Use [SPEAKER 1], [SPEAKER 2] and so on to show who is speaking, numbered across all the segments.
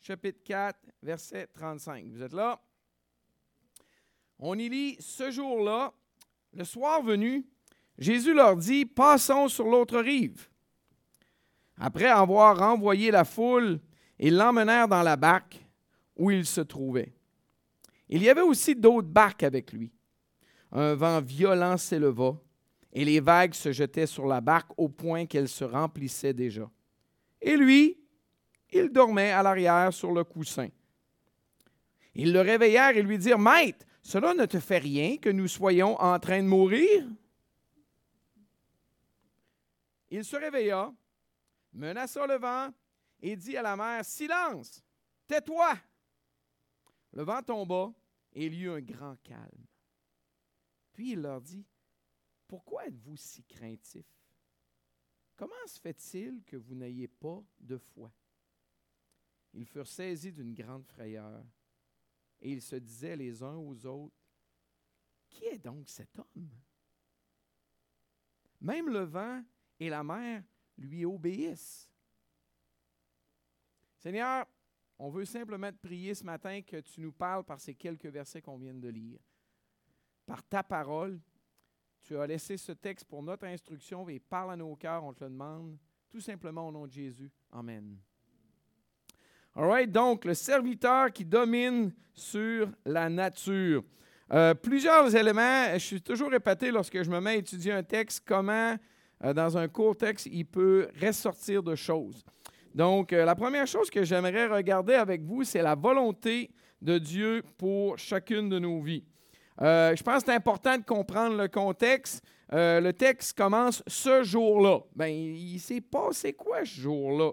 [SPEAKER 1] chapitre 4, verset 35. Vous êtes là? On y lit ce jour-là, le soir venu, Jésus leur dit Passons sur l'autre rive. Après avoir renvoyé la foule, ils l'emmenèrent dans la barque où il se trouvait. Il y avait aussi d'autres barques avec lui. Un vent violent s'éleva et les vagues se jetaient sur la barque au point qu'elle se remplissait déjà. Et lui, il dormait à l'arrière sur le coussin. Ils le réveillèrent et lui dirent Maître, cela ne te fait rien que nous soyons en train de mourir? Il se réveilla, menaça le vent et dit à la mer Silence, tais-toi Le vent tomba et il y eut un grand calme. Puis il leur dit Pourquoi êtes-vous si craintifs? Comment se fait-il que vous n'ayez pas de foi? Ils furent saisis d'une grande frayeur et ils se disaient les uns aux autres Qui est donc cet homme Même le vent et la mer lui obéissent. Seigneur, on veut simplement te prier ce matin que tu nous parles par ces quelques versets qu'on vient de lire. Par ta parole, tu as laissé ce texte pour notre instruction et parle à nos cœurs, on te le demande, tout simplement au nom de Jésus. Amen. Donc le serviteur qui domine sur la nature. Euh, plusieurs éléments, je suis toujours répété lorsque je me mets à étudier un texte, comment euh, dans un court texte il peut ressortir de choses. Donc, euh, la première chose que j'aimerais regarder avec vous, c'est la volonté de Dieu pour chacune de nos vies. Je pense que c'est important de comprendre le contexte. Le texte commence ce jour-là. Bien, il, s'est passé quoi ce jour-là?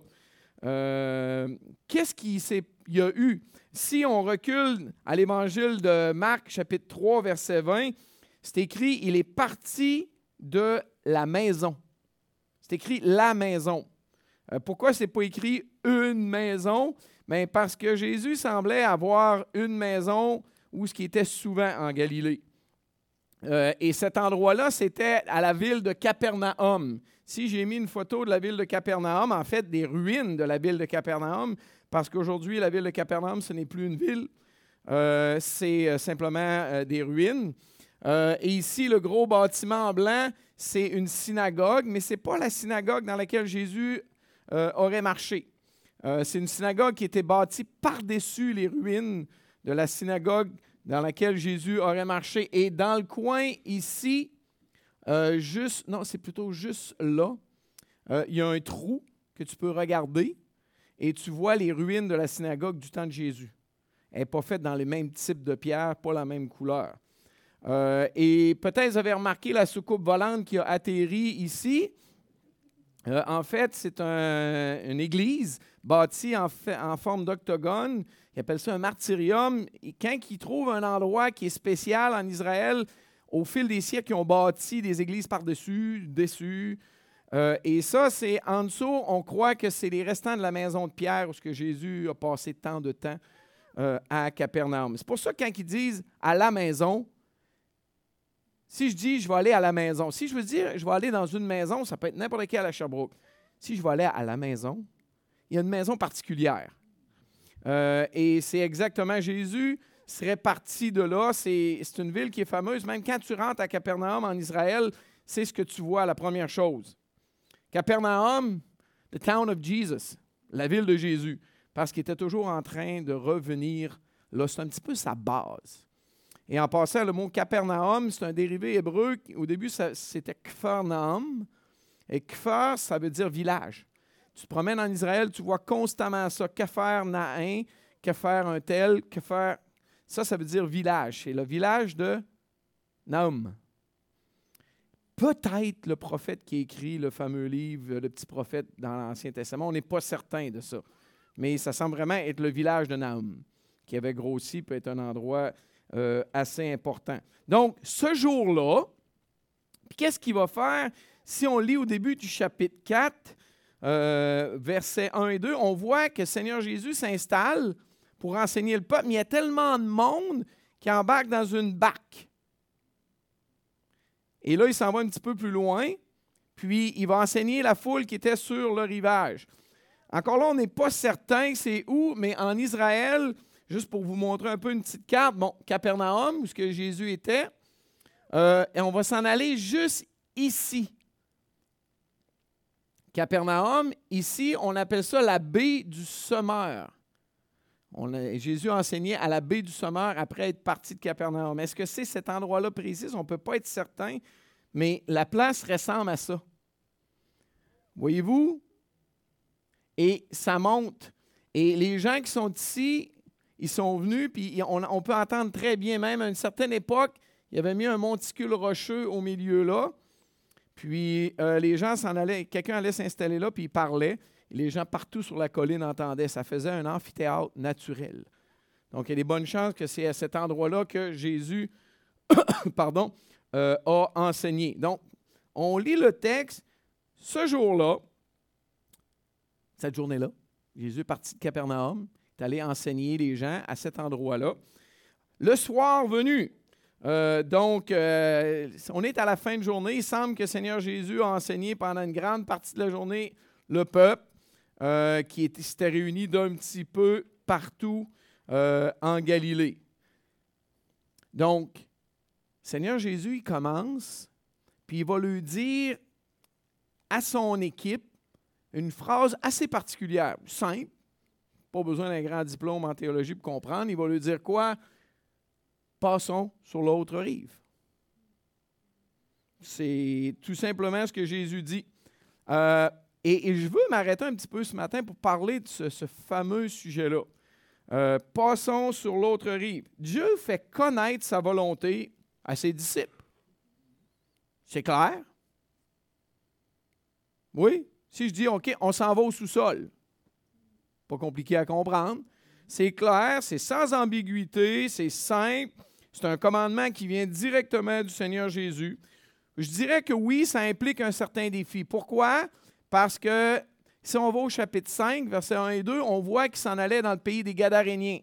[SPEAKER 1] Qu'est-ce qu'il y a eu? Si on recule à l'évangile de Marc, chapitre 3, verset 20, c'est écrit Il est parti de la maison. C'est écrit la maison. Euh, pourquoi ce n'est pas écrit une maison? Bien, parce que Jésus semblait avoir une maison où ce qui était souvent en Galilée. Euh, et cet endroit-là, c'était à la ville de Capernaum. Si j'ai mis une photo de la ville de Capernaum, en fait, des ruines de la ville de Capernaum, parce qu'aujourd'hui, la ville de Capernaum, ce n'est plus une ville, euh, c'est simplement des ruines. et ici, le gros bâtiment en blanc, c'est une synagogue, mais ce n'est pas la synagogue dans laquelle Jésus euh, aurait marché. Euh, c'est une synagogue qui était bâtie par-dessus les ruines de la synagogue dans laquelle Jésus aurait marché. Et dans le coin ici, euh, juste, non, c'est plutôt juste là, il y a un trou que tu peux regarder et tu vois les ruines de la synagogue du temps de Jésus. Elle n'est pas faite dans les mêmes types de pierres, pas la même couleur. et peut-être vous avez remarqué la soucoupe volante qui a atterri ici. Euh, en fait, c'est une église bâtie en, forme d'octogone. Ils appellent ça un martyrium. Et quand ils trouvent un endroit qui est spécial en Israël, au fil des siècles, ils ont bâti des églises par-dessus, dessus. Euh, et ça, c'est en dessous, on croit que c'est les restants de la maison de Pierre où que Jésus a passé tant de temps euh, à Capernaum. C'est pour ça que quand ils disent à la maison, si je dis je vais aller à la maison, si je veux dire je vais aller dans une maison, ça peut être n'importe quelle à Sherbrooke. Si je vais aller à la maison, il y a une maison particulière. Euh, et c'est exactement Jésus serait parti de là. C'est une ville qui est fameuse. Même quand tu rentres à Capernaum en Israël, c'est ce que tu vois, la première chose. Capernaum, the town of Jesus, la ville de Jésus, parce qu'il était toujours en train de revenir là. C'est un petit peu sa base. Et en passant, le mot Capernaum, c'est un dérivé hébreu. Au début, c'était Kfarnaum. Et Kfar, ça veut dire village. Tu te promènes en Israël, tu vois constamment ça. Kefer Nain, Kefer un tel, Kefer. Ça, ça veut dire village. C'est le village de Naum. Peut-être le prophète qui écrit le fameux livre, le petit prophète dans l'Ancien Testament. On n'est pas certain de ça. Mais ça semble vraiment être le village de Naum, qui avait grossi, peut être un endroit euh, assez important. Donc, ce jour-là, qu'est-ce qu'il va faire? Si on lit au début du chapitre 4, euh, versets 1 et 2, on voit que Seigneur Jésus s'installe pour enseigner le peuple, mais il y a tellement de monde qui embarque dans une barque. Et là, il s'en va un petit peu plus loin, puis il va enseigner la foule qui était sur le rivage. Encore là, on n'est pas certain c'est où, mais en Israël, juste pour vous montrer un peu une petite carte, bon, Capernaum, où Jésus était, euh, et on va s'en aller juste ici. Capernaum, ici, on appelle ça la baie du Sommeur. On Jésus a enseigné à la baie du Sommeur après être parti de Capernaum. Est-ce que c'est cet endroit-là précis? On ne peut pas être certain, mais la place ressemble à ça. Voyez-vous? Et ça monte. Et les gens qui sont ici, ils sont venus, puis on, peut entendre très bien, même à une certaine époque, il y avait mis un monticule rocheux au milieu là. Puis euh, les gens s'en allaient, quelqu'un allait s'installer là, puis il parlait. Les gens partout sur la colline entendaient. Ça faisait un amphithéâtre naturel. Donc il y a des bonnes chances que c'est à cet endroit-là que Jésus pardon, euh, a enseigné. Donc, on lit le texte. Ce jour-là, cette journée-là, Jésus est parti de Capernaum, est allé enseigner les gens à cet endroit-là. Le soir venu, euh, donc, euh, on est à la fin de journée. Il semble que Seigneur Jésus a enseigné pendant une grande partie de la journée le peuple euh, qui s'était réuni d'un petit peu partout en Galilée. Donc, Seigneur Jésus, il commence, puis il va lui dire à son équipe une phrase assez particulière, simple, pas besoin d'un grand diplôme en théologie pour comprendre. Il va lui dire quoi? Passons sur l'autre rive. C'est tout simplement ce que Jésus dit. Euh, et, je veux m'arrêter un petit peu ce matin pour parler de ce, fameux sujet-là. Euh, passons sur l'autre rive. Dieu fait connaître sa volonté à ses disciples. C'est clair? Oui? Si je dis, OK, on s'en va au sous-sol, pas compliqué à comprendre. C'est clair, c'est sans ambiguïté, c'est simple. C'est un commandement qui vient directement du Seigneur Jésus. Je dirais que oui, ça implique un certain défi. Pourquoi? Parce que si on va au chapitre 5, versets 1 et 2, on voit qu'il s'en allait dans le pays des Gadaréniens.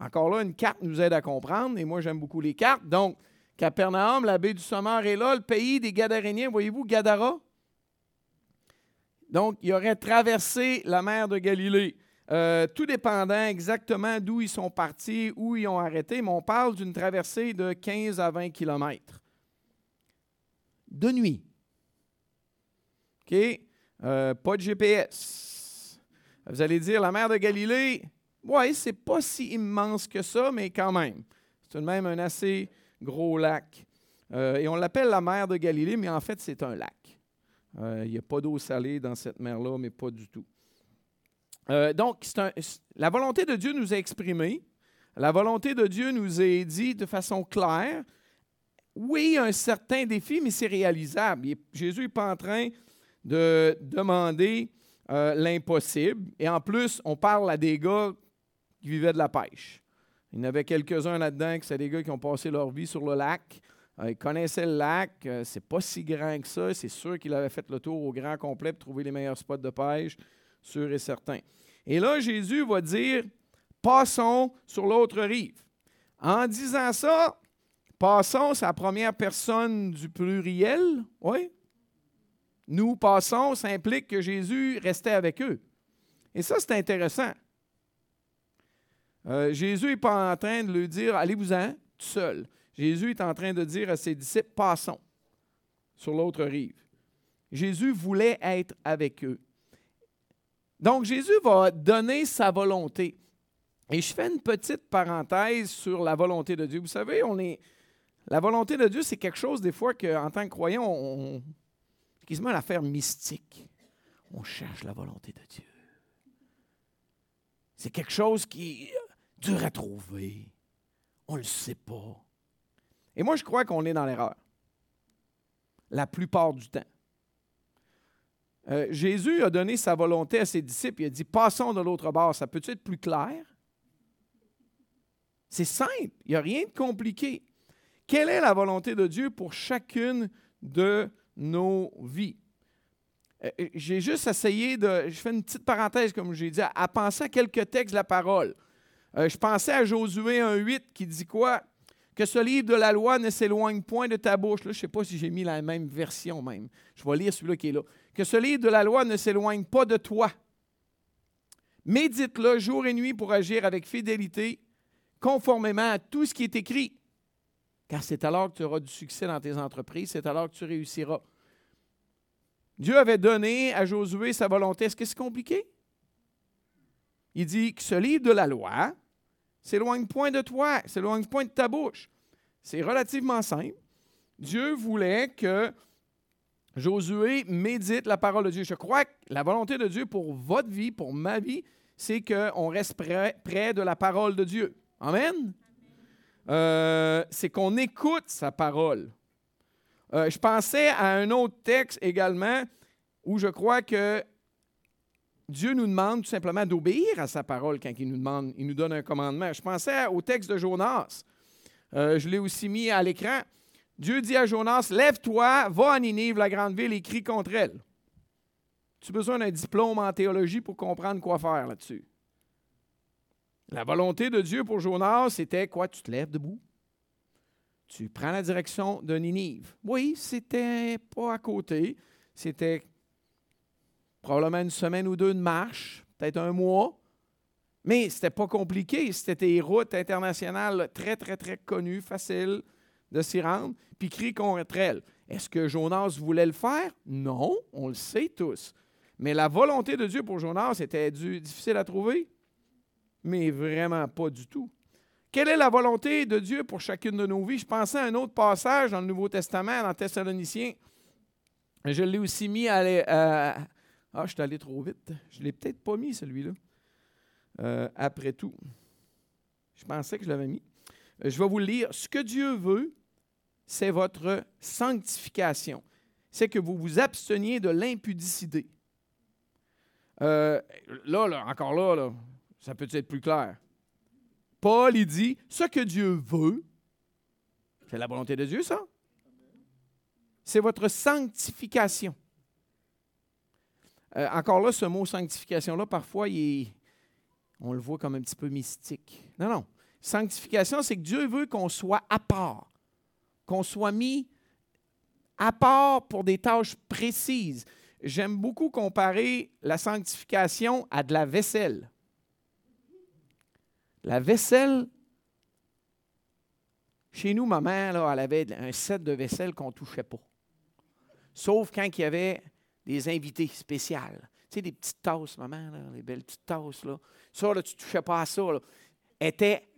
[SPEAKER 1] Encore là, une carte nous aide à comprendre, et moi j'aime beaucoup les cartes. Donc, Capernaum, la baie du Sommeur est là, le pays des Gadaréniens, voyez-vous, Gadara? Donc, il aurait traversé la mer de Galilée. Euh, tout dépendant exactement d'où ils sont partis, où ils ont arrêté, mais on parle d'une traversée de 15 à 20 kilomètres. De nuit. OK? Euh, pas de GPS. Vous allez dire, la mer de Galilée, oui, c'est pas si immense que ça, mais quand même. C'est tout de même un assez gros lac. Euh, et on l'appelle la mer de Galilée, mais en fait, c'est un lac. Il n'y a pas d'eau salée dans cette mer-là, mais pas du tout. Euh, donc, la volonté de Dieu nous a exprimé. La volonté de Dieu nous est dit de façon claire. Oui, un certain défi, mais c'est réalisable. Jésus n'est pas en train de demander euh, l'impossible. Et en plus, on parle à des gars qui vivaient de la pêche. Il y en avait quelques-uns là-dedans qui sont des gars qui ont passé leur vie sur le lac. Euh, il connaissait le lac, c'est pas si grand que ça. C'est sûr qu'il avait fait le tour au grand complet pour trouver les meilleurs spots de pêche, sûr et certain. Et là, Jésus va dire Passons sur l'autre rive. En disant ça, passons, c'est la première personne du pluriel. Oui. Nous passons, ça implique que Jésus restait avec eux. Et ça, c'est intéressant. Euh, Jésus n'est pas en train de lui dire Allez-vous-en, tout seul. Jésus est en train de dire à ses disciples, passons sur l'autre rive. Jésus voulait être avec eux. Donc Jésus va donner sa volonté. Et je fais une petite parenthèse sur la volonté de Dieu. Vous savez, on est la volonté de Dieu, c'est quelque chose des fois qu'en tant que croyant, on, c'est quasiment l'affaire mystique. On cherche la volonté de Dieu. C'est quelque chose qui est dur à trouver. On ne le sait pas. Et moi, je crois qu'on est dans l'erreur. La plupart du temps. Euh, Jésus a donné sa volonté à ses disciples. Il a dit Passons de l'autre bord. Ça peut être plus clair? C'est simple. Il n'y a rien de compliqué. Quelle est la volonté de Dieu pour chacune de nos vies? Euh, euh, j'ai juste essayé de. Je fais une petite parenthèse, comme j'ai dit, à, penser à quelques textes de la parole. je pensais à Josué 1,8 qui dit quoi? Que ce livre de la loi ne s'éloigne point de ta bouche. Je ne sais pas si j'ai mis la même version même. Je vais lire celui-là qui est là. Que ce livre de la loi ne s'éloigne pas de toi. Médite-le jour et nuit pour agir avec fidélité, conformément à tout ce qui est écrit. Car c'est alors que tu auras du succès dans tes entreprises, c'est alors que tu réussiras. Dieu avait donné à Josué sa volonté. Est-ce que c'est compliqué? Il dit que ce livre de la loi s'éloigne point de toi, s'éloigne point de ta bouche. C'est relativement simple. Dieu voulait que Josué médite la parole de Dieu. Je crois que la volonté de Dieu pour votre vie, pour ma vie, c'est qu'on reste près, de la parole de Dieu. Amen? Euh, c'est qu'on écoute sa parole. Euh, je pensais à un autre texte également où je crois que Dieu nous demande tout simplement d'obéir à sa parole quand il nous demande, il nous donne un commandement. Je pensais au texte de Jonas. Euh, je l'ai aussi mis à l'écran. Dieu dit à Jonas, lève-toi, va à Ninive, la grande ville, et crie contre elle. Tu as besoin d'un diplôme en théologie pour comprendre quoi faire là-dessus. La volonté de Dieu pour Jonas, c'était quoi? Tu te lèves debout. Tu prends la direction de Ninive. Oui, c'était pas à côté. C'était probablement une semaine ou deux de marche, peut-être un mois. Mais ce n'était pas compliqué. C'était des routes internationales très, très, très connues, faciles de s'y rendre, puis crie contre elle. Est-ce que Jonas voulait le faire? Non, on le sait tous. Mais la volonté de Dieu pour Jonas était difficile à trouver? Mais vraiment pas du tout. Quelle est la volonté de Dieu pour chacune de nos vies? Je pensais à un autre passage dans le Nouveau Testament, dans Thessaloniciens. Je l'ai aussi mis à, ah, je suis allé trop vite. Je ne l'ai peut-être pas mis, celui-là. Euh, après tout. Je pensais que je l'avais mis. Euh, je vais vous lire. Ce que Dieu veut, c'est votre sanctification. C'est que vous vous absteniez de l'impudicité. Euh, là, là, encore là, là, ça peut être plus clair? Paul, il dit, ce que Dieu veut, c'est la volonté de Dieu, ça? C'est votre sanctification. Euh, encore là, ce mot sanctification-là, parfois, on le voit comme un petit peu mystique. Non, non. Sanctification, c'est que Dieu veut qu'on soit à part, qu'on soit mis à part pour des tâches précises. J'aime beaucoup comparer la sanctification à de la vaisselle. La vaisselle, chez nous, ma mère, elle avait un set de vaisselle qu'on ne touchait pas. Sauf quand il y avait des invités spéciales. Tu sais, des petites tasses, maman, les belles petites tasses. Là. Ça, là, tu ne touchais pas à ça. Elle était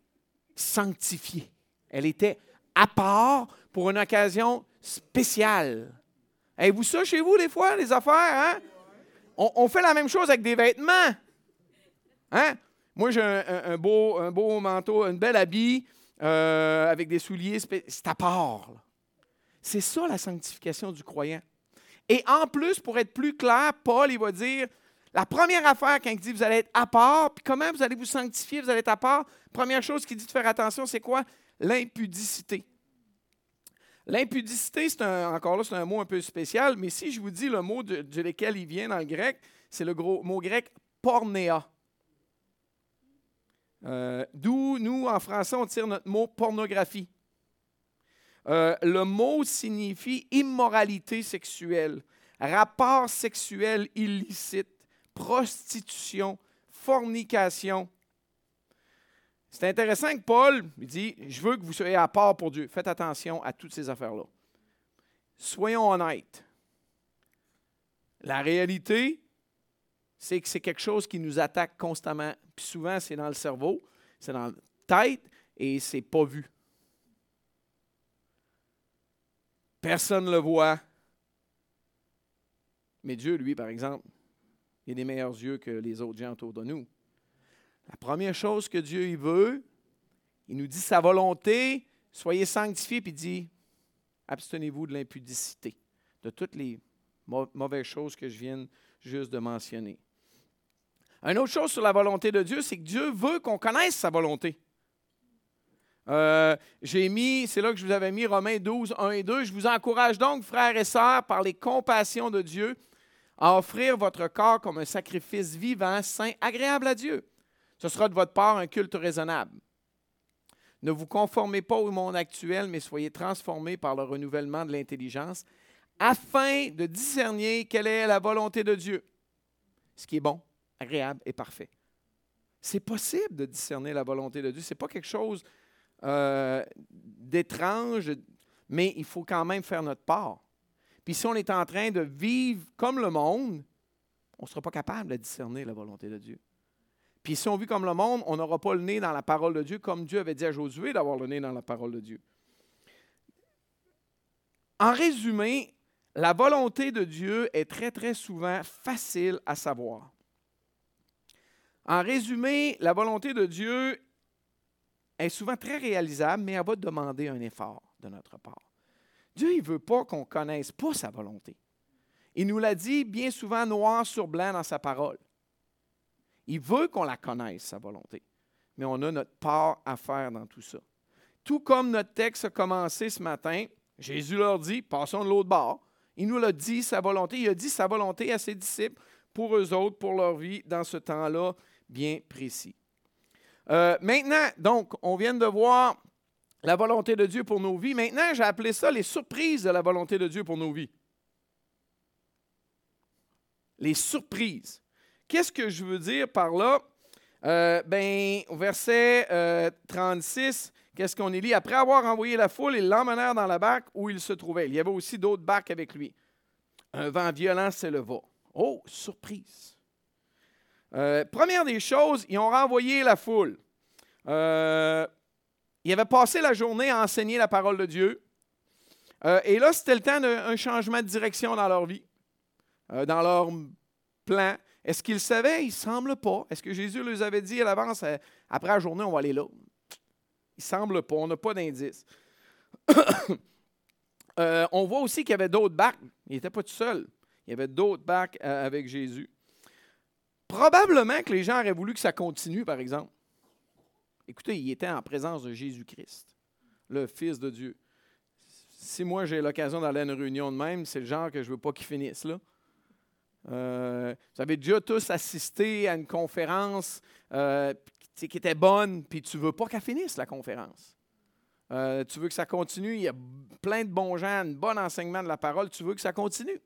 [SPEAKER 1] sanctifiée. Elle était à part pour une occasion spéciale. Avez-vous ça chez vous, des fois, les affaires? Hein? On, fait la même chose avec des vêtements. Hein? Moi, j'ai un, beau, un beau manteau, un bel habit euh, avec des souliers. C'est à part. C'est ça la sanctification du croyant. Et en plus, pour être plus clair, Paul, il va dire, la première affaire quand il dit vous allez être à part, puis comment vous allez vous sanctifier, vous allez être à part, première chose qu'il dit de faire attention, c'est quoi? L'impudicité. L'impudicité, c'est encore là, c'est un mot un peu spécial, mais si je vous dis le mot de, lequel il vient dans le grec, c'est le gros mot grec pornéa. Euh, d'où nous, en français, on tire notre mot pornographie. Euh, le mot signifie immoralité sexuelle, rapport sexuel illicite, prostitution, fornication. C'est intéressant que Paul dit, je veux que vous soyez à part pour Dieu. Faites attention à toutes ces affaires-là. Soyons honnêtes. La réalité, c'est que c'est quelque chose qui nous attaque constamment. Puis souvent, c'est dans le cerveau, c'est dans la tête et c'est pas vu. Personne ne le voit. Mais Dieu, lui, par exemple, il a des meilleurs yeux que les autres gens autour de nous. La première chose que Dieu il veut, il nous dit sa volonté, soyez sanctifiés, puis il dit abstenez-vous de l'impudicité, de toutes les mauvaises choses que je viens juste de mentionner. Une autre chose sur la volonté de Dieu, c'est que Dieu veut qu'on connaisse sa volonté. Euh, j'ai mis, c'est là que je vous avais mis Romains 12, 1 et 2. Je vous encourage donc, frères et sœurs, par les compassions de Dieu, à offrir votre corps comme un sacrifice vivant, saint, agréable à Dieu. Ce sera de votre part un culte raisonnable. Ne vous conformez pas au monde actuel, mais soyez transformés par le renouvellement de l'intelligence, afin de discerner quelle est la volonté de Dieu, ce qui est bon, agréable et parfait. C'est possible de discerner la volonté de Dieu. Ce n'est pas quelque chose euh, d'étrange, mais il faut quand même faire notre part. Puis si on est en train de vivre comme le monde, on ne sera pas capable de discerner la volonté de Dieu. Puis si on vit comme le monde, on n'aura pas le nez dans la parole de Dieu, comme Dieu avait dit à Josué d'avoir le nez dans la parole de Dieu. En résumé, la volonté de Dieu est très, très souvent facile à savoir. En résumé, la volonté de Dieu est souvent très réalisable, mais elle va demander un effort de notre part. Dieu, il ne veut pas qu'on connaisse pas sa volonté. Il nous l'a dit bien souvent noir sur blanc dans sa parole. Il veut qu'on la connaisse, sa volonté. Mais on a notre part à faire dans tout ça. Tout comme notre texte a commencé ce matin, Jésus leur dit, passons de l'autre bord. Il nous l'a dit, sa volonté. Il a dit sa volonté à ses disciples pour eux autres, pour leur vie, dans ce temps-là bien précis. Euh, maintenant, donc, on vient de voir la volonté de Dieu pour nos vies. Maintenant, j'ai appelé ça les surprises de la volonté de Dieu pour nos vies. Les surprises. Qu'est-ce que je veux dire par là? Euh, ben, au verset 36, euh, qu'est-ce qu'on est lit? Après avoir envoyé la foule, ils l'emmenèrent dans la barque où il se trouvait. Il y avait aussi d'autres barques avec lui. Un vent violent s'éleva. Oh, surprise! Euh, première des choses, ils ont renvoyé la foule. Euh, ils avaient passé la journée à enseigner la parole de Dieu. Et là, c'était le temps d'un changement de direction dans leur vie, dans leur plan. Est-ce qu'ils savaient? Il ne semble pas. Est-ce que Jésus les avait dit à l'avance, après la journée, on va aller là? Il ne semble pas. On n'a pas d'indice. on voit aussi qu'il y avait d'autres barques. Il n'était pas tout seul. Il y avait d'autres barques avec Jésus. Probablement que les gens auraient voulu que ça continue, par exemple. Écoutez, il était en présence de Jésus-Christ, le Fils de Dieu. Si moi j'ai l'occasion d'aller à une réunion de même, c'est le genre que je ne veux pas qu'il finisse là. Euh, vous avez déjà tous assisté à une conférence euh, qui était bonne, puis tu ne veux pas qu'elle finisse, la conférence. Euh, tu veux que ça continue, il y a plein de bons gens, un bon enseignement de la parole, tu veux que ça continue.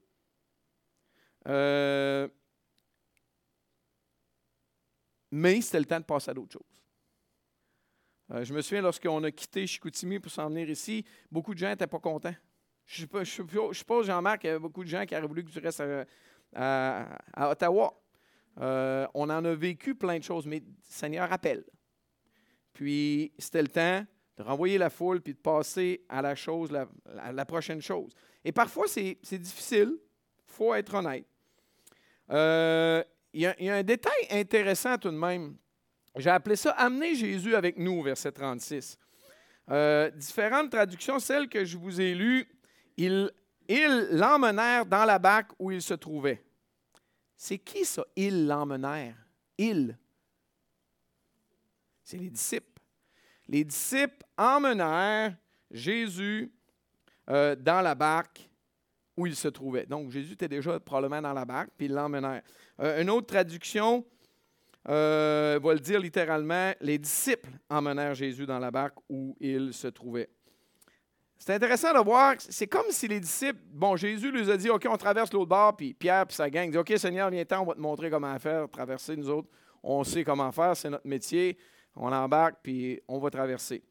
[SPEAKER 1] Mais c'était le temps de passer à d'autres choses. Je me souviens, lorsqu'on a quitté Chicoutimi pour s'en venir ici, beaucoup de gens n'étaient pas contents. Je suppose, Jean-Marc, qu'il y avait beaucoup de gens qui auraient voulu que tu restes à, Ottawa. Euh, on en a vécu plein de choses, mais Seigneur appelle. Puis c'était le temps de renvoyer la foule puis de passer à la chose, la, prochaine chose. Et parfois, c'est difficile. Il faut être honnête. Euh, il y, a, un détail intéressant tout de même. J'ai appelé ça Amener Jésus avec nous, verset 36. Euh, différentes traductions, celles que je vous ai lues, ils l'emmenèrent dans la barque où il se trouvait. C'est qui ça, ils l'emmenèrent? Ils. C'est les disciples. Les disciples emmenèrent Jésus euh, dans la barque où il se trouvait. Donc, Jésus était déjà probablement dans la barque, puis ils l'emmenèrent. Euh, une autre traduction euh, va le dire littéralement les disciples emmenèrent Jésus dans la barque où il se trouvait. C'est intéressant de voir, c'est comme si les disciples, bon, Jésus leur a dit, OK, on traverse l'autre bord, puis Pierre et sa gang dit, OK, Seigneur, viens-t'en, on va te montrer comment faire, traverser, nous autres, on sait comment faire, c'est notre métier, on embarque, puis on va traverser.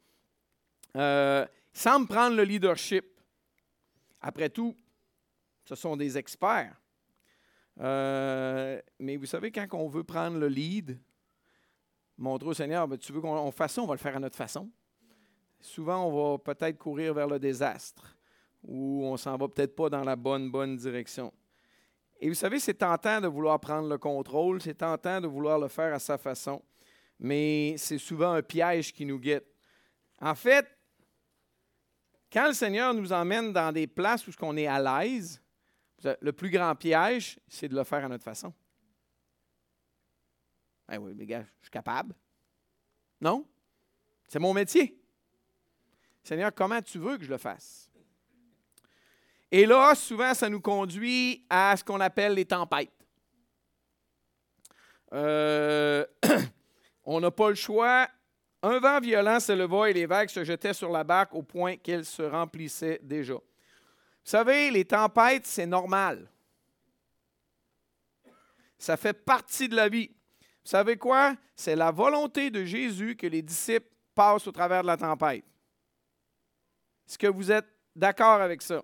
[SPEAKER 1] Euh, semble prendre le leadership. Après tout, ce sont des experts. Euh, mais vous savez, quand on veut prendre le lead, montrer au Seigneur, ben, tu veux qu'on fasse ça, on va le faire à notre façon. Souvent, on va peut-être courir vers le désastre ou on s'en va peut-être pas dans la bonne, bonne direction. Et vous savez, c'est tentant de vouloir prendre le contrôle, c'est tentant de vouloir le faire à sa façon, mais c'est souvent un piège qui nous guette. En fait, quand le Seigneur nous emmène dans des places où on est à l'aise, le plus grand piège, c'est de le faire à notre façon. Ben oui, les gars, je suis capable. Non? C'est mon métier. Seigneur, comment tu veux que je le fasse? Et là, souvent, ça nous conduit à ce qu'on appelle les tempêtes. Euh, on n'a pas le choix. Un vent violent se leva et les vagues se jetaient sur la barque au point qu'elle se remplissait déjà. Vous savez, les tempêtes, c'est normal. Ça fait partie de la vie. Vous savez quoi? C'est la volonté de Jésus que les disciples passent au travers de la tempête. Est-ce que vous êtes d'accord avec ça?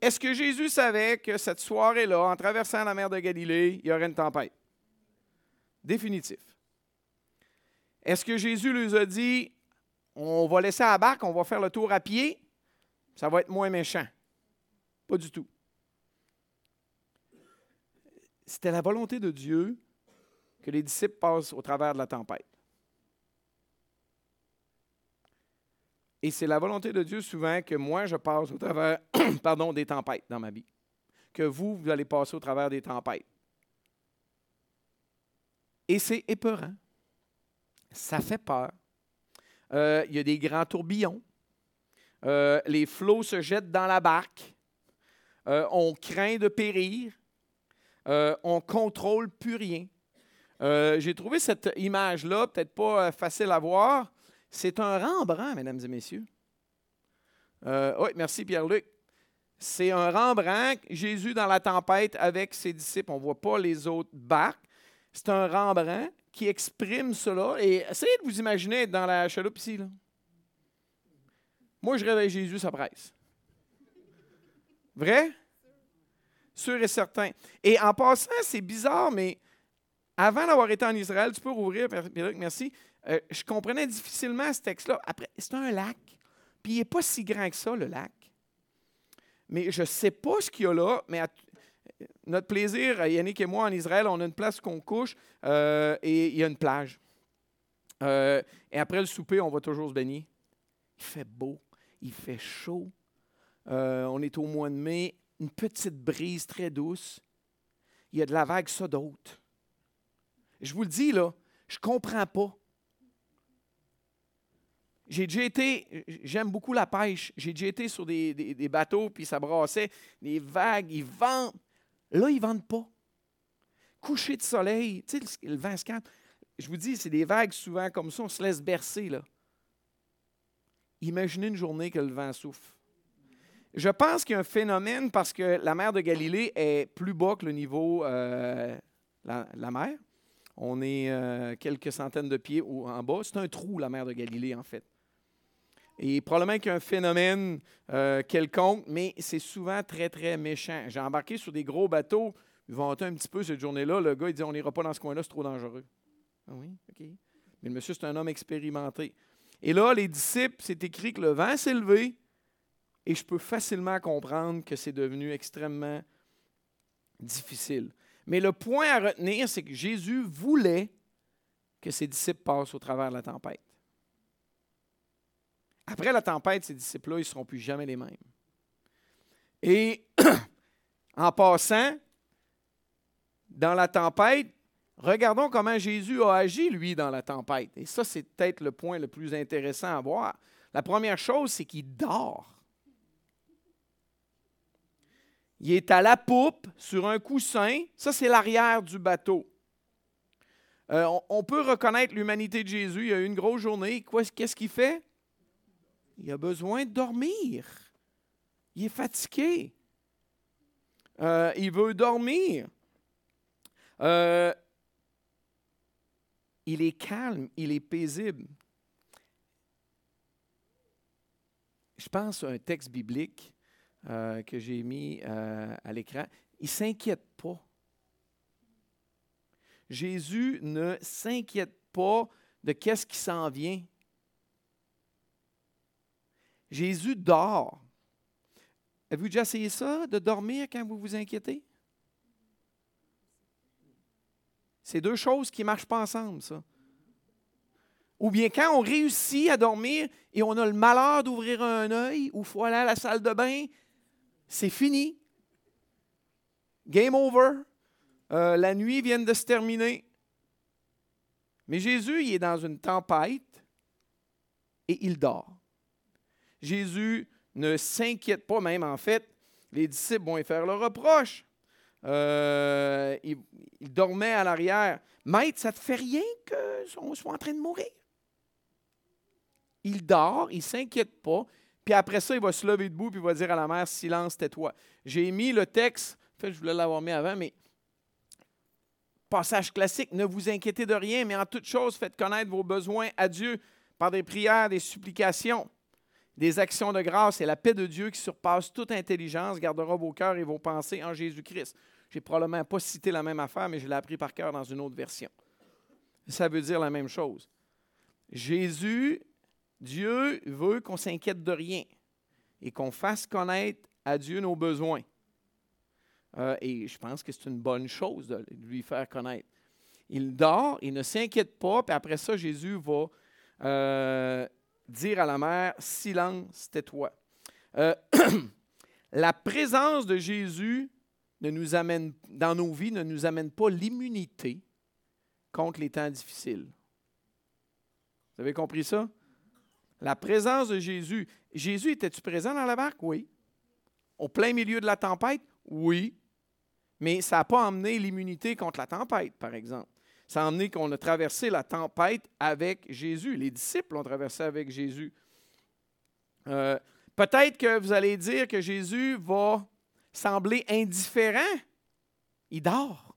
[SPEAKER 1] Est-ce que Jésus savait que cette soirée-là, en traversant la mer de Galilée, il y aurait une tempête? Définitif. Est-ce que Jésus leur a dit, on va laisser la barque, on va faire le tour à pied, ça va être moins méchant? Pas du tout. C'était la volonté de Dieu que les disciples passent au travers de la tempête. Et c'est la volonté de Dieu souvent que moi, je passe au travers pardon, des tempêtes dans ma vie. Que vous, vous allez passer au travers des tempêtes. Et c'est épeurant. Ça fait peur. Euh, il y a des grands tourbillons. Euh, les flots se jettent dans la barque. Euh, on craint de périr. on ne contrôle plus rien. J'ai trouvé cette image-là, peut-être pas facile à voir, c'est un Rembrandt, mesdames et messieurs. Euh, oui, merci Pierre-Luc. C'est un Rembrandt, Jésus dans la tempête avec ses disciples. On ne voit pas les autres barques. C'est un Rembrandt qui exprime cela. Et essayez de vous imaginer être dans la chaloupe ici. Moi, je réveille Jésus, ça presse. Vrai? Sûr et certain. Et en passant, c'est bizarre, mais avant d'avoir été en Israël, tu peux rouvrir, Pierre-Luc, merci. Euh, je comprenais difficilement ce texte-là. Après, c'est un lac. Puis il n'est pas si grand que ça, le lac. Mais je ne sais pas ce qu'il y a là, mais notre plaisir, Yannick et moi, en Israël, on a une place qu'on couche euh, et il y a une plage. Euh, et après le souper, on va toujours se baigner. Il fait beau, il fait chaud. on est au mois de mai, une petite brise très douce. Il y a de la vague, ça d'autre. Je vous le dis, là, je ne comprends pas. J'ai déjà été, j'aime beaucoup la pêche. J'ai déjà été sur des, bateaux, puis ça brassait, les vagues, ils vendent. Là, ils ne vendent pas. Coucher de soleil, tu sais, le vent se calme. Je vous dis, c'est des vagues souvent comme ça, on se laisse bercer, là. Imaginez une journée que le vent souffle. Je pense qu'il y a un phénomène parce que la mer de Galilée est plus bas que le niveau euh, la, la, mer. On est euh, quelques centaines de pieds en bas. C'est un trou, la mer de Galilée, en fait. Et probablement qu'il y a un phénomène euh, quelconque, mais c'est souvent très, très méchant. J'ai embarqué sur des gros bateaux, ils un petit peu cette journée-là. Le gars, il dit On n'ira pas dans ce coin-là, c'est trop dangereux. Ah oui, OK. Mais le monsieur, c'est un homme expérimenté. Et là, les disciples, c'est écrit que le vent s'est levé, et je peux facilement comprendre que c'est devenu extrêmement difficile. Mais le point à retenir, c'est que Jésus voulait que ses disciples passent au travers de la tempête. Après la tempête, ces disciples-là, ils ne seront plus jamais les mêmes. Et en passant, dans la tempête, regardons comment Jésus a agi, lui, dans la tempête. Et ça, c'est peut-être le point le plus intéressant à voir. La première chose, c'est qu'il dort. Il est à la poupe, sur un coussin. Ça, c'est l'arrière du bateau. Euh, on, on, peut reconnaître l'humanité de Jésus. Il a eu une grosse journée. Qu'est-ce qu'il fait? Il a besoin de dormir. Il est fatigué. Euh, il veut dormir. Euh, il est calme, il est paisible. Je pense à un texte biblique euh, que j'ai mis à l'écran. Il ne s'inquiète pas. Jésus ne s'inquiète pas de qu'est-ce qui s'en vient. Jésus dort. Avez-vous déjà essayé ça, de dormir quand vous vous inquiétez? C'est deux choses qui ne marchent pas ensemble, ça. Ou bien quand on réussit à dormir et on a le malheur d'ouvrir un œil ou faut aller à la salle de bain, c'est fini. Game over. Euh, la nuit vient de se terminer. Mais Jésus, il est dans une tempête et il dort. Jésus ne s'inquiète pas, même en fait, les disciples vont y faire le reproche. Euh, il, dormait à l'arrière. Maître, ça ne te fait rien qu'on soit en train de mourir? Il dort, il ne s'inquiète pas. Puis après ça, il va se lever debout puis il va dire à la mère Silence, tais-toi. J'ai mis le texte, en fait, je voulais l'avoir mis avant, mais Passage classique, ne vous inquiétez de rien, mais en toute chose, faites connaître vos besoins à Dieu par des prières, des supplications, des actions de grâce, et la paix de Dieu qui surpasse toute intelligence gardera vos cœurs et vos pensées en Jésus-Christ. J'ai probablement pas cité la même affaire, mais je l'ai appris par cœur dans une autre version. Ça veut dire la même chose. Jésus, Dieu veut qu'on s'inquiète de rien et qu'on fasse connaître à Dieu nos besoins. Euh, et je pense que c'est une bonne chose de lui faire connaître. Il dort, il ne s'inquiète pas, puis après ça, Jésus va euh, dire à la mère, silence, tais-toi. Euh, la présence de Jésus ne nous amène, dans nos vies ne nous amène pas l'immunité contre les temps difficiles. Vous avez compris ça? La présence de Jésus. Jésus, était-tu présent dans la barque? Oui. Au plein milieu de la tempête? Oui. Mais ça n'a pas emmené l'immunité contre la tempête, par exemple. Ça a emmené qu'on a traversé la tempête avec Jésus. Les disciples ont traversé avec Jésus. Euh, peut-être que vous allez dire que Jésus va sembler indifférent. Il dort.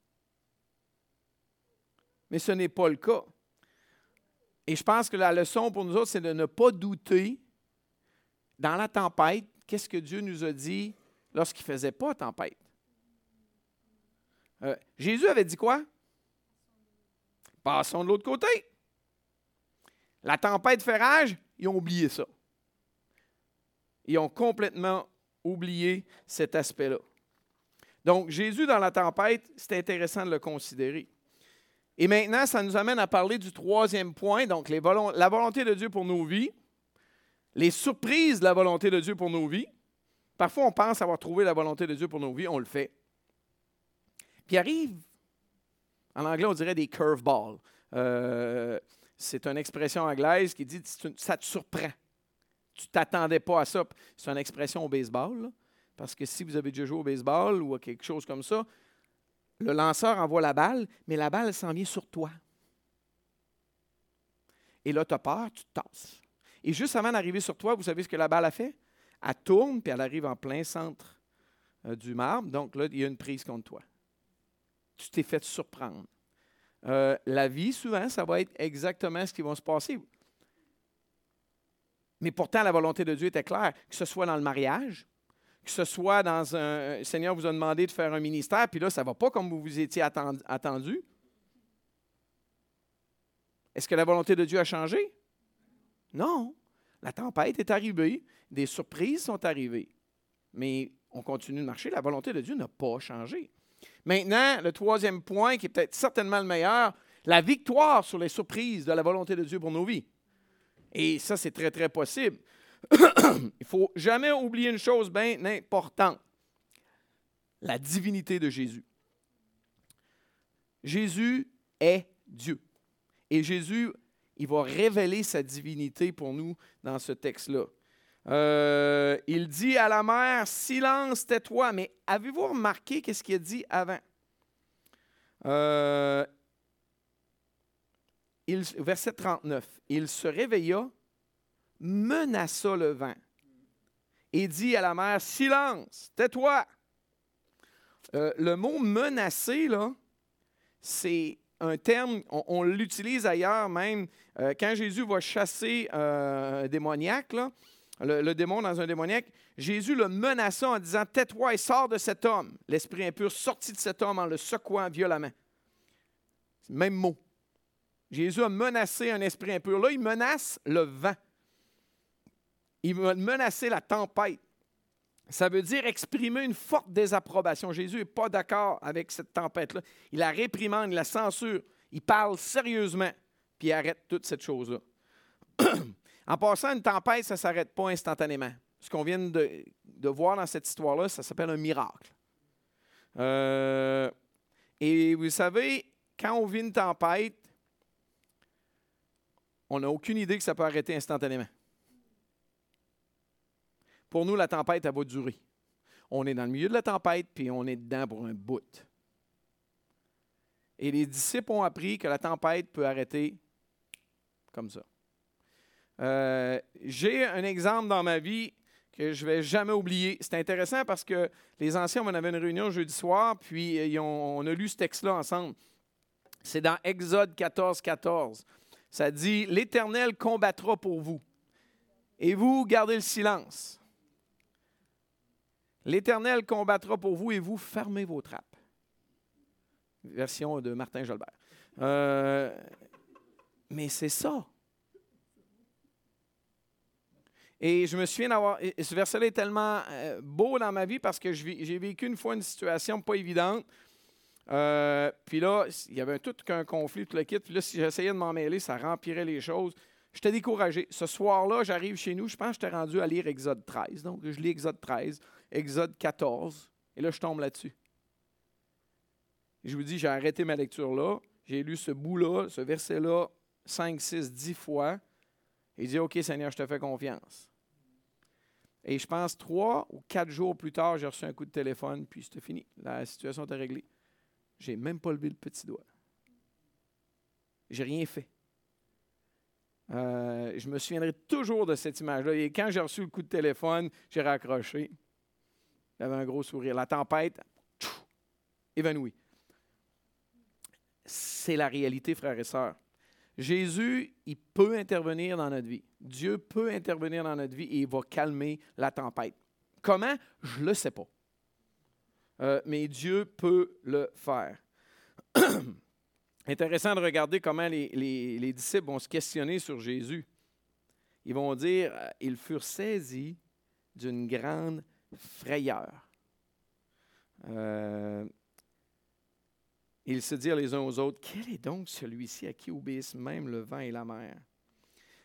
[SPEAKER 1] Mais ce n'est pas le cas. Et je pense que la leçon pour nous autres, c'est de ne pas douter dans la tempête, qu'est-ce que Dieu nous a dit lorsqu'il ne faisait pas tempête? Euh, Jésus avait dit quoi? Passons de l'autre côté. La tempête fait rage, ils ont oublié ça. Ils ont complètement oublié cet aspect-là. Donc, Jésus dans la tempête, c'est intéressant de le considérer. Et maintenant, ça nous amène à parler du troisième point, donc la volonté de Dieu pour nos vies, les surprises de la volonté de Dieu pour nos vies. Parfois, on pense avoir trouvé la volonté de Dieu pour nos vies, on le fait. Puis arrive, en anglais, on dirait des curveballs. Euh, c'est une expression anglaise qui dit ça te surprend. Tu t'attendais pas à ça. C'est une expression au baseball, parce que si vous avez déjà joué au baseball ou à quelque chose comme ça, le lanceur envoie la balle, mais la balle s'en vient sur toi. Et là, tu as peur, tu te tasses. Et juste avant d'arriver sur toi, vous savez ce que la balle a fait? Elle tourne, puis elle arrive en plein centre euh, du marbre. Donc là, il y a une prise contre toi. Tu t'es fait surprendre. Euh, la vie, souvent, ça va être exactement ce qui va se passer. Mais pourtant, la volonté de Dieu était claire, que ce soit dans le mariage, que ce soit dans un. Le Seigneur vous a demandé de faire un ministère, puis là, ça ne va pas comme vous vous étiez attendu. Est-ce que la volonté de Dieu a changé? Non. La tempête est arrivée, des surprises sont arrivées. Mais on continue de marcher. La volonté de Dieu n'a pas changé. Maintenant, le troisième point, qui est peut-être certainement le meilleur, la victoire sur les surprises de la volonté de Dieu pour nos vies. Et ça, c'est très, très possible. Il ne faut jamais oublier une chose bien importante, la divinité de Jésus. Jésus est Dieu. Et Jésus, il va révéler sa divinité pour nous dans ce texte-là. Euh, il dit à la mer, silence, tais-toi. Mais avez-vous remarqué qu'est-ce qu'il a dit avant? Euh, il, verset 39. Il se réveilla menaça le vent et dit à la mer, silence, tais-toi. Euh, le mot menacer, là, c'est un terme, on, l'utilise ailleurs même. Quand Jésus va chasser un démoniaque, le, démon dans un démoniaque, Jésus le menaça en disant Tais-toi et sors de cet homme. L'esprit impur sortit de cet homme en le secouant violemment. Même mot. Jésus a menacé un esprit impur. Là, il menace le vent. Il va menacer la tempête. Ça veut dire exprimer une forte désapprobation. Jésus n'est pas d'accord avec cette tempête-là. Il la réprimande, il la censure. Il parle sérieusement, puis il arrête toute cette chose-là. en passant, une tempête, ça ne s'arrête pas instantanément. Ce qu'on vient de, voir dans cette histoire-là, ça s'appelle un miracle. Euh, et vous savez, quand on vit une tempête, on n'a aucune idée que ça peut arrêter instantanément. Pour nous, la tempête, elle va durer. On est dans le milieu de la tempête, puis on est dedans pour un bout. Et les disciples ont appris que la tempête peut arrêter comme ça. Euh, j'ai un exemple dans ma vie que je ne vais jamais oublier. C'est intéressant parce que les anciens, on avait une réunion jeudi soir, puis euh, on a lu ce texte-là ensemble. C'est dans Exode 14, 14. Ça dit, l'Éternel combattra pour vous, et vous gardez le silence. L'Éternel combattra pour vous, et vous fermez vos trappes. Version de Martin Jolbert. Euh, mais c'est ça. Et je me souviens d'avoir. Ce verset-là est tellement euh, beau dans ma vie parce que j'ai vécu une fois une situation pas évidente. Euh, puis là, il y avait tout qu'un conflit, tout le kit. Puis là, si j'essayais de m'en mêler, ça rempirait les choses. J'étais découragé. Ce soir-là, j'arrive chez nous. Je pense que j'étais rendu à lire Exode 13. Donc, je lis Exode 13, Exode 14. Et là, je tombe là-dessus. Je vous dis, j'ai arrêté ma lecture là. J'ai lu ce bout-là, ce verset-là, 5, 6, 10 fois. Et dit, OK, Seigneur, je te fais confiance. Et je pense trois ou quatre jours plus tard, j'ai reçu un coup de téléphone, puis c'était fini. La situation était réglée. J'ai même pas levé le petit doigt. J'ai rien fait. Euh, je me souviendrai toujours de cette image-là. Et quand j'ai reçu le coup de téléphone, j'ai raccroché. J'avais un gros sourire. La tempête, évanouie. C'est la réalité, frères et sœurs. Jésus, il peut intervenir dans notre vie. Dieu peut intervenir dans notre vie et il va calmer la tempête. Comment? Je ne le sais pas. Euh, mais Dieu peut le faire. Intéressant de regarder comment les, disciples vont se questionner sur Jésus. Ils vont dire, euh, ils furent saisis d'une grande frayeur. Euh, ils se dirent les uns aux autres, quel est donc celui-ci à qui obéissent même le vent et la mer?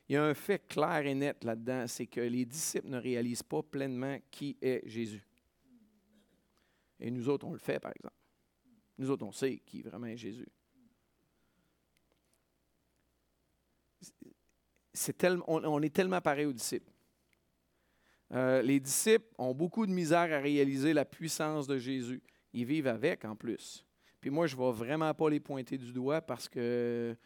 [SPEAKER 1] Il y a un fait clair et net là-dedans, c'est que les disciples ne réalisent pas pleinement qui est Jésus. Et nous autres, on le fait, par exemple. Nous autres, on sait qui vraiment est Jésus. on, est tellement pareil aux disciples. Euh, les disciples ont beaucoup de misère à réaliser la puissance de Jésus. Ils vivent avec en plus. Puis moi, je ne vais vraiment pas les pointer du doigt parce que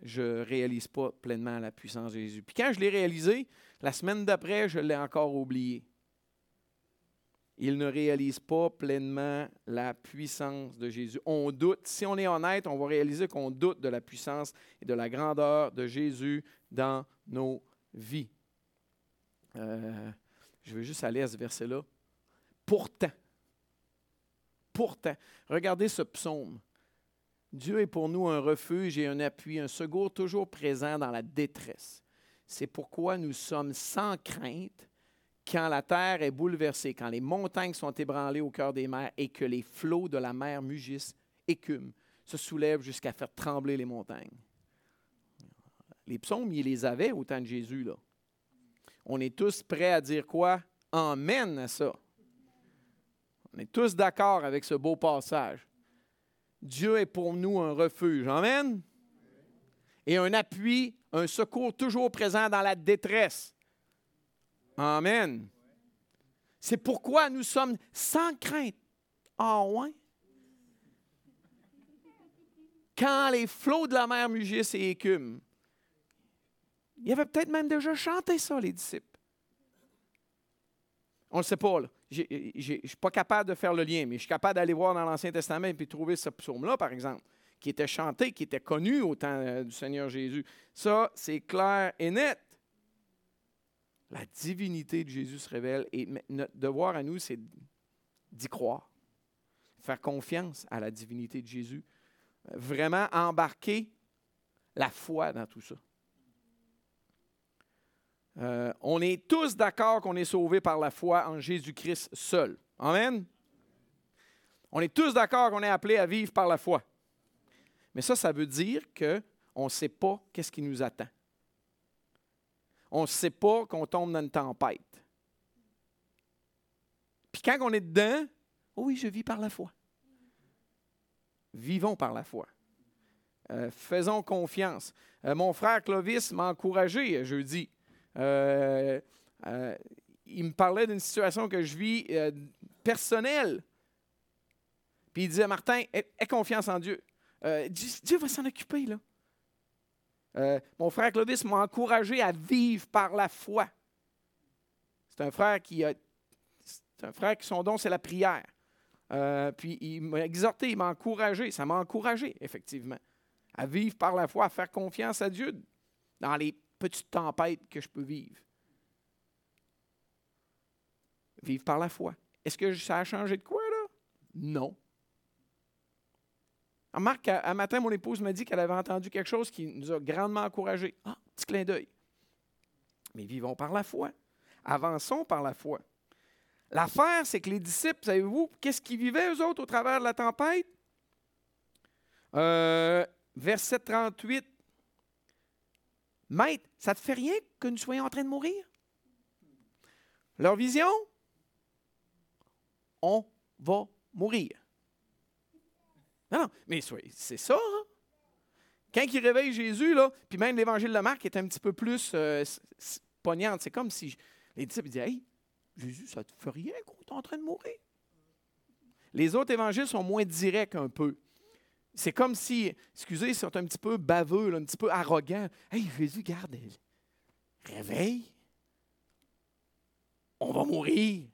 [SPEAKER 1] je ne réalise pas pleinement la puissance de Jésus. Puis quand je l'ai réalisé, la semaine d'après, je l'ai encore oublié. Il ne réalise pas pleinement la puissance de Jésus. On doute. Si on est honnête, on va réaliser qu'on doute de la puissance et de la grandeur de Jésus dans nos vies. Euh, je veux juste aller à ce verset-là. Pourtant, Pourtant, regardez ce psaume. Dieu est pour nous un refuge et un appui, un secours toujours présent dans la détresse. C'est pourquoi nous sommes sans crainte quand la terre est bouleversée, quand les montagnes sont ébranlées au cœur des mers et que les flots de la mer mugissent, écument, se soulèvent jusqu'à faire trembler les montagnes. Les psaumes, ils les avaient au temps de Jésus. Là. On est tous prêts à dire quoi? Amen à ça. On est tous d'accord avec ce beau passage. Dieu est pour nous un refuge. Amen? Et un appui, un secours toujours présent dans la détresse. Amen. C'est pourquoi nous sommes sans crainte. Ah ouais? Quand les flots de la mer mugissent et écument. Il avait peut-être même déjà chanté ça, les disciples. On ne sait pas. Je ne suis pas capable de faire le lien, mais je suis capable d'aller voir dans l'Ancien Testament et trouver ce psaume-là, par exemple, qui était chanté, qui était connu au temps euh, du Seigneur Jésus. Ça, c'est clair et net. La divinité de Jésus se révèle et notre devoir à nous, c'est d'y croire, faire confiance à la divinité de Jésus, vraiment embarquer la foi dans tout ça. Euh, on est tous d'accord qu'on est sauvé par la foi en Jésus-Christ seul. Amen? On est tous d'accord qu'on est appelé à vivre par la foi. Mais ça, ça veut dire qu'on ne sait pas qu'est-ce qui nous attend. On ne sait pas qu'on tombe dans une tempête. Puis quand on est dedans, oh oui, je vis par la foi. Vivons par la foi. Euh, faisons confiance. Euh, mon frère Clovis m'a encouragé jeudi. Euh, euh, il me parlait d'une situation que je vis euh, personnelle. Puis il disait, Martin, aie, confiance en Dieu. Dieu va s'en occuper, là. mon frère Claudis m'a encouragé à vivre par la foi. C'est un frère qui a. C'est un frère qui son don, c'est la prière. puis il m'a exhorté, il m'a encouragé. Ça m'a encouragé, effectivement. à vivre par la foi, à faire confiance à Dieu dans les petites tempêtes que je peux vivre. Vivre par la foi. Est-ce que ça a changé de quoi, là? Non. Remarque, un matin, mon épouse m'a dit qu'elle avait entendu quelque chose qui nous a grandement encouragés. Ah, petit clin d'œil. Mais vivons par la foi. Avançons par la foi. L'affaire, c'est que les disciples, savez-vous, qu'est-ce qu'ils vivaient, eux autres, au travers de la tempête? Euh, verset 38. Maître, ça ne te fait rien que nous soyons en train de mourir? Leur vision? On va mourir. Non, non, mais c'est ça. Hein? Quand il réveille Jésus, là, puis même l'évangile de Marc est un petit peu plus euh. C'est comme si les disciples disaient Hey, Jésus, ça te fait rien qu'on est en train de mourir? Les autres évangiles sont moins directs un peu. C'est comme si, excusez, sont un petit peu baveux, un petit peu arrogants. Hey, Jésus, garde, réveille. On va mourir.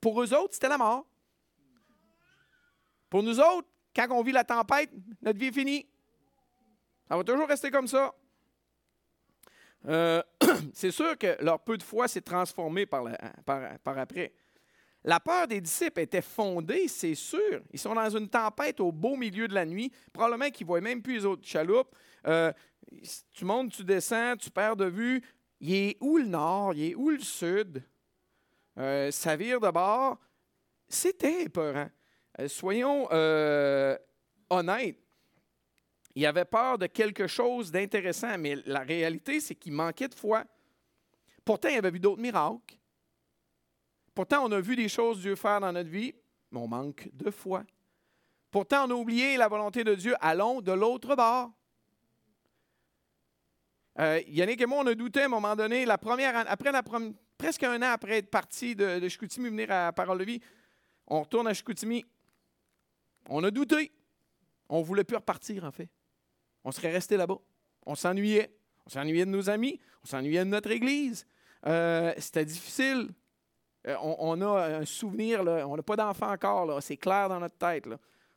[SPEAKER 1] pour eux autres, c'était la mort. Pour nous autres, quand on vit la tempête, notre vie est finie. Ça va toujours rester comme ça. Euh, c'est sûr que leur peu de foi s'est transformé par, après. La peur des disciples était fondée, c'est sûr. Ils sont dans une tempête au beau milieu de la nuit. Probablement qu'ils ne voient même plus les autres chaloupes. Euh, tu montes, tu descends, tu perds de vue. Il est où le nord? Il est où le sud? Euh, ça vire de bord. C'était épeurant. Euh, soyons honnêtes. Il avait peur de quelque chose d'intéressant, mais la réalité, c'est qu'il manquait de foi. Pourtant, il avait vu d'autres miracles. Pourtant, on a vu des choses Dieu faire dans notre vie, mais on manque de foi. Pourtant, on a oublié la volonté de Dieu. Allons de l'autre bord. Euh, Yannick et moi, on a douté à un moment donné, la première, après presque un an après être parti de, de Chicoutimi venir à Parole de Vie, on retourne à Chicoutimi. On a douté. On ne voulait plus repartir, en fait. On serait resté là-bas. On s'ennuyait. On s'ennuyait de nos amis. On s'ennuyait de notre Église. Euh, c'était difficile. Euh, on, a un souvenir, on n'a pas d'enfant encore. C'est clair dans notre tête.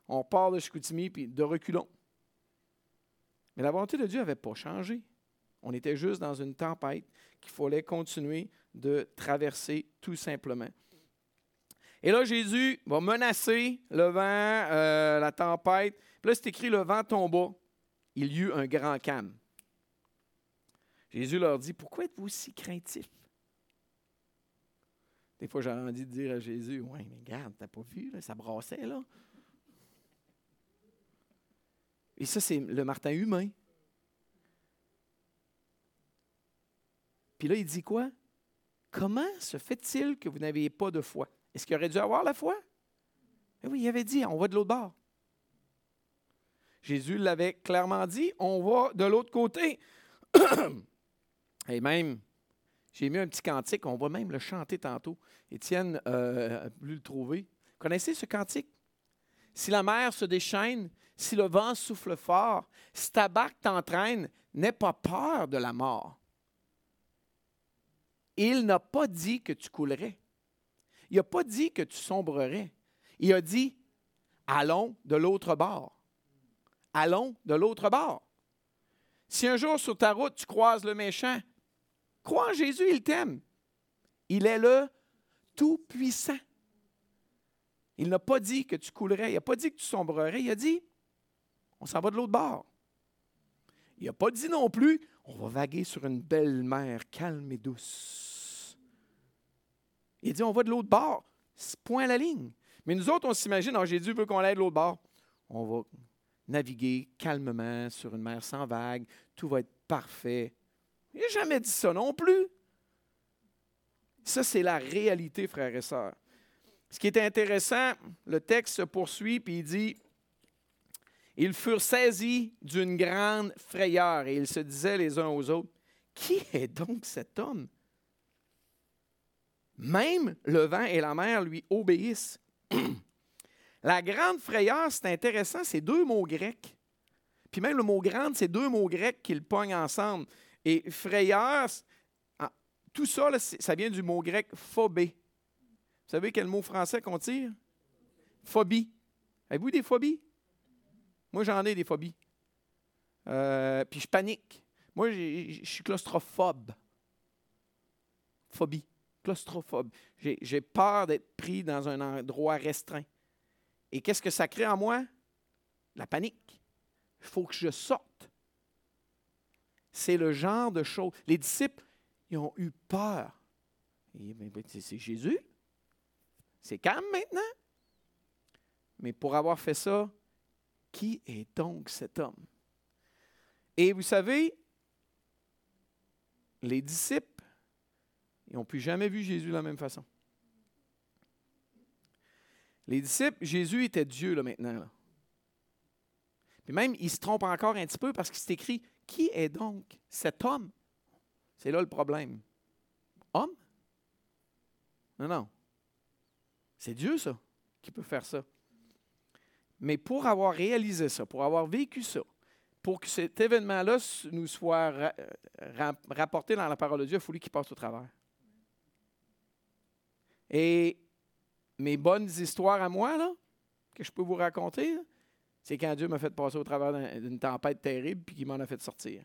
[SPEAKER 1] On part de Chicoutimi puis de reculons. Mais la volonté de Dieu n'avait pas changé. On était juste dans une tempête qu'il fallait continuer de traverser tout simplement. Et là, Jésus va menacer le vent, euh, la tempête. Puis là, c'est écrit le vent tomba. Il y eut un grand calme. Jésus leur dit Pourquoi êtes-vous si craintifs? Des fois, j'aurais envie de dire à Jésus Oui, mais regarde, t'as pas vu, ça brassait là. Et ça, c'est le Martin humain. Puis là, il dit quoi Comment se fait-il que vous n'aviez pas de foi? Est-ce qu'il aurait dû avoir la foi eh Oui, il avait dit on va de l'autre bord. Jésus l'avait clairement dit on va de l'autre côté. Et même, j'ai mis un petit cantique, on va même le chanter tantôt. Étienne euh, a voulu le trouver. Connaissez ce cantique? Si la mer se déchaîne, si le vent souffle fort, si ta barque t'entraîne, n'aie pas peur de la mort il n'a pas dit que tu coulerais. Il n'a pas dit que tu sombrerais. Il a dit, allons de l'autre bord. Allons de l'autre bord. Si un jour sur ta route tu croises le méchant, crois en Jésus, il t'aime. Il est le Tout-Puissant. Il n'a pas dit que tu coulerais, il n'a pas dit que tu sombrerais, il a dit, on s'en va de l'autre bord. Il n'a pas dit non plus, on va vaguer sur une belle mer calme et douce. Il dit, on va de l'autre bord. Point à la ligne. Mais nous autres, on s'imagine, oh, Jésus veut qu'on aille de l'autre bord. On va naviguer calmement sur une mer sans vagues. Tout va être parfait. Il n'a jamais dit ça non plus. Ça, c'est la réalité, frères et sœurs. Ce qui est intéressant, le texte se poursuit, puis il dit, ils furent saisis d'une grande frayeur et ils se disaient les uns aux autres, Qui est donc cet homme Même le vent et la mer lui obéissent. la grande frayeur, c'est intéressant, c'est deux mots grecs. Puis même le mot grande, c'est deux mots grecs qu'ils pognent ensemble. Et frayeur, ah, tout ça, ça vient du mot grec phobé. Vous savez quel mot français qu'on tire? Phobie. Avez-vous des phobies? Moi, j'en ai des phobies. Euh, puis je panique. Moi, je suis claustrophobe. Phobie. Claustrophobe. J'ai peur d'être pris dans un endroit restreint. Et qu'est-ce que ça crée en moi? La panique. Il faut que je sorte. C'est le genre de choses. Les disciples, ils ont eu peur. C'est Jésus. C'est calme maintenant. Mais pour avoir fait ça, qui est donc cet homme? Et vous savez, les disciples, ils n'ont plus jamais vu Jésus de la même façon. Les disciples, Jésus était Dieu là, maintenant. Là. Puis même, il se trompe encore un petit peu parce qu'il s'est écrit Qui est donc cet homme? C'est là le problème. Homme? Non, non. C'est Dieu, ça, qui peut faire ça. Mais pour avoir réalisé ça, pour avoir vécu ça, pour que cet événement-là nous soit rapporté dans la parole de Dieu, il faut qu'il passe au travers. Et mes bonnes histoires à moi, là, que je peux vous raconter, c'est quand Dieu m'a fait passer au travers d'une tempête terrible puis qu'il m'en a fait sortir.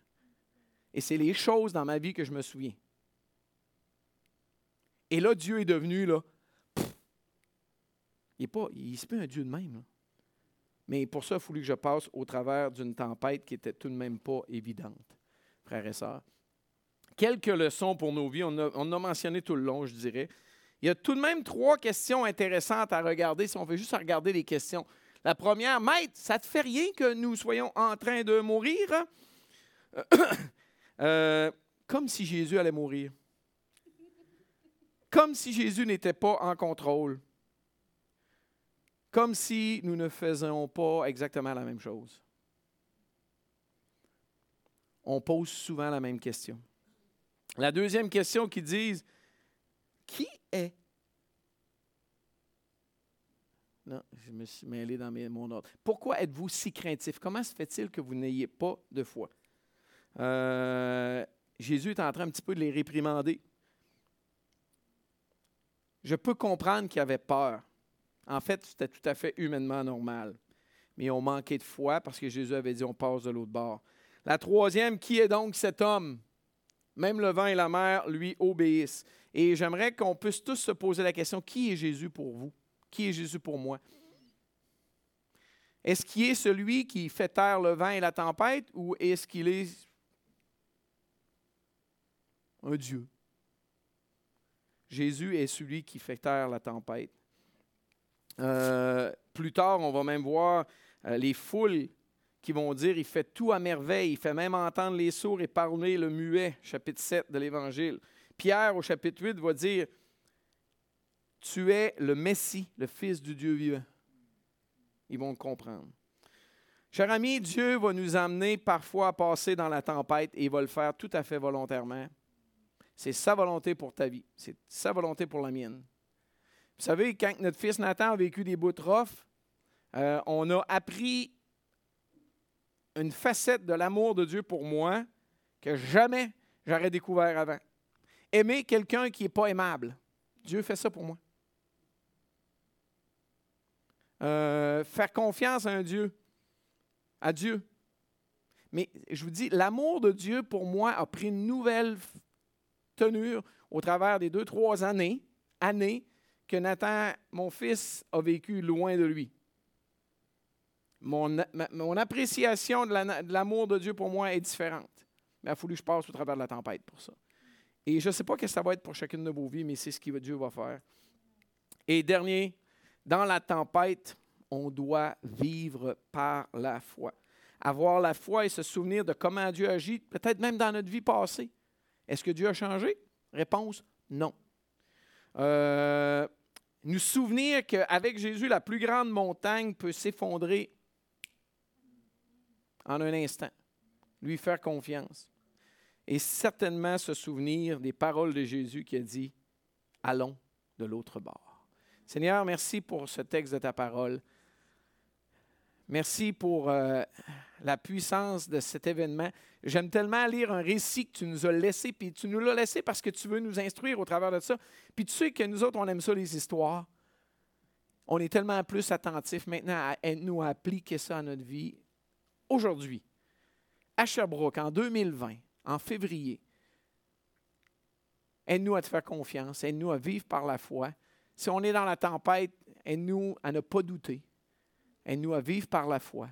[SPEAKER 1] Et c'est les choses dans ma vie que je me souviens. Et là, Dieu est devenu, là, il n'est pas, il pas un Dieu de même. Mais pour ça, il a fallu que je passe au travers d'une tempête qui n'était tout de même pas évidente, frères et sœurs. Quelques leçons pour nos vies, on a, a mentionné tout le long, je dirais. Il y a tout de même trois questions intéressantes à regarder si on veut juste regarder les questions. La première, Maître, ça te fait rien que nous soyons en train de mourir? Euh, comme si Jésus allait mourir. Comme si Jésus n'était pas en contrôle. Comme si nous ne faisions pas exactement la même chose. On pose souvent la même question. La deuxième question qui dit Qui est non, je me suis mêlé dans mon ordre. Pourquoi êtes-vous si craintif? Comment se fait-il que vous n'ayez pas de foi? Euh, Jésus est en train un petit peu de les réprimander. Je peux comprendre qu'ils avaient peur. En fait, c'était tout à fait humainement normal. Mais ont manqué de foi parce que Jésus avait dit on passe de l'autre bord. La troisième, qui est donc cet homme? Même le vent et la mer lui obéissent. Et j'aimerais qu'on puisse tous se poser la question, qui est Jésus pour vous? Qui est Jésus pour moi? Est-ce qu'il est celui qui fait taire le vent et la tempête ou est-ce qu'il est un Dieu? Jésus est celui qui fait taire la tempête. Euh, plus tard, on va même voir euh, les foules qui vont dire il fait tout à merveille, il fait même entendre les sourds et parler le muet, chapitre 7 de l'Évangile. Pierre, au chapitre 8, va dire tu es le Messie, le Fils du Dieu vivant. Ils vont comprendre. Cher ami, Dieu va nous amener parfois à passer dans la tempête et il va le faire tout à fait volontairement. C'est sa volonté pour ta vie. C'est sa volonté pour la mienne. Vous savez, quand notre fils Nathan a vécu des bouts de euh, on a appris une facette de l'amour de Dieu pour moi que jamais j'aurais découvert avant. Aimer quelqu'un qui n'est pas aimable. Dieu fait ça pour moi. Euh, faire confiance à un Dieu, à Dieu. Mais je vous dis, l'amour de Dieu pour moi a pris une nouvelle tenue au travers des deux, trois années, années que Nathan, mon fils, a vécu loin de lui. Mon, appréciation de l'amour de Dieu pour moi est différente. Mais il a fallu que je passe au travers de la tempête pour ça. Et je ne sais pas ce que ça va être pour chacune de vos vies, mais c'est ce que Dieu va faire. Et dernier, dans la tempête, on doit vivre par la foi. Avoir la foi et se souvenir de comment Dieu agit, peut-être même dans notre vie passée. Est-ce que Dieu a changé? Réponse, non. Euh, nous souvenir qu'avec Jésus, la plus grande montagne peut s'effondrer en un instant. Lui faire confiance. Et certainement se souvenir des paroles de Jésus qui a dit, allons de l'autre bord. Seigneur, merci pour ce texte de ta parole. Merci pour euh, la puissance de cet événement. J'aime tellement lire un récit que tu nous as laissé, puis tu nous l'as laissé parce que tu veux nous instruire au travers de ça. Puis tu sais que nous autres, on aime ça, les histoires. on est tellement plus attentif maintenant à nous appliquer ça à notre vie aujourd'hui. À Sherbrooke, en 2020, en février, aide-nous à te faire confiance, aide-nous à vivre par la foi. Si on est dans la tempête, aide-nous à ne pas douter. Aide-nous à vivre par la foi.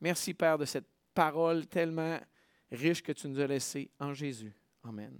[SPEAKER 1] Merci, Père, de cette parole tellement riche que tu nous as laissée en Jésus. Amen.